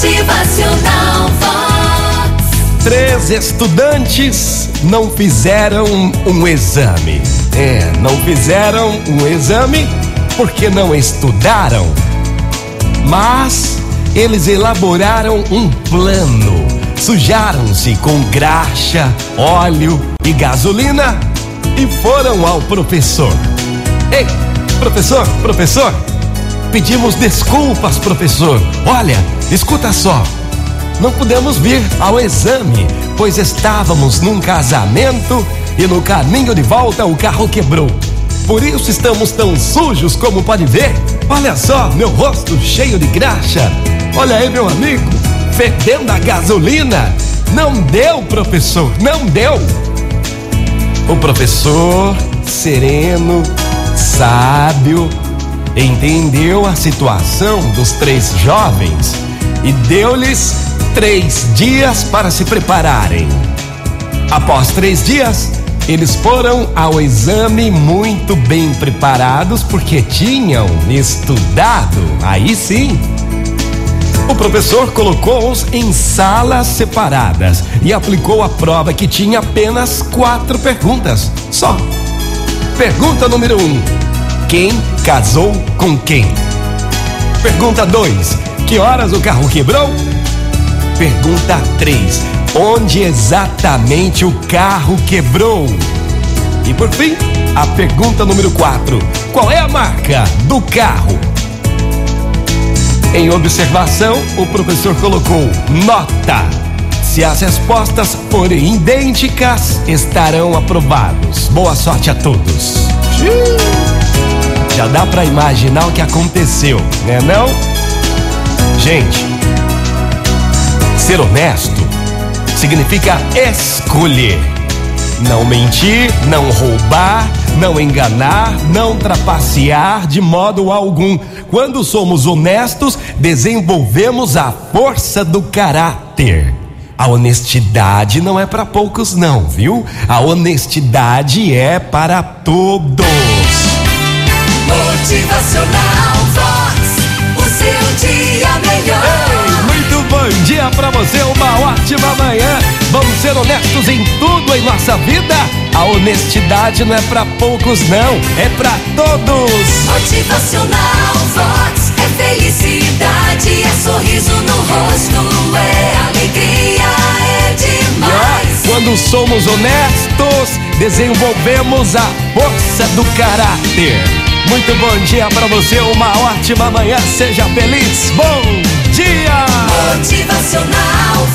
Motivacional Vox. Três estudantes não fizeram um exame. É, não fizeram um exame porque não estudaram. Mas eles elaboraram um plano. Sujaram-se com graxa, óleo e gasolina e foram ao professor. Ei, professor, professor, pedimos desculpas, professor. Olha, escuta só. Não pudemos vir ao exame, pois estávamos num casamento e no caminho de volta o carro quebrou. Por isso estamos tão sujos como pode ver. Olha só, meu rosto cheio de graxa. Olha aí, meu amigo, fedendo a gasolina. Não deu, professor, não deu. O professor, sereno, sábio, entendeu a situação dos três jovens e deu-lhes três dias para se prepararem. Após três dias, eles foram ao exame muito bem preparados porque tinham estudado. Aí sim. O professor colocou-os em salas separadas e aplicou a prova que tinha apenas quatro perguntas. Só. Pergunta número um: Quem casou com quem? Pergunta 2: Que horas o carro quebrou? Pergunta 3: Onde exatamente o carro quebrou? E por fim, a pergunta número 4: Qual é a marca do carro? Em observação, o professor colocou nota. Se as respostas forem idênticas, estarão aprovados. Boa sorte a todos. Já dá para imaginar o que aconteceu, né não? Gente, ser honesto significa escolher. Não mentir, não roubar, não enganar, não trapacear de modo algum. Quando somos honestos, desenvolvemos a força do caráter. A honestidade não é para poucos, não, viu? A honestidade é para todos. Motivacional Vox. O seu dia melhor. Muito bom dia pra você, uma ótima manhã. Vamos ser honestos em tudo em nossa vida. A honestidade não é pra poucos, não, é pra todos. Motivacional Vox. É felicidade, é sorriso no rosto, é alegria, é demais. Quando somos honestos, desenvolvemos a força do caráter. Muito bom dia para você, uma ótima manhã, seja feliz. Bom dia! Motivacional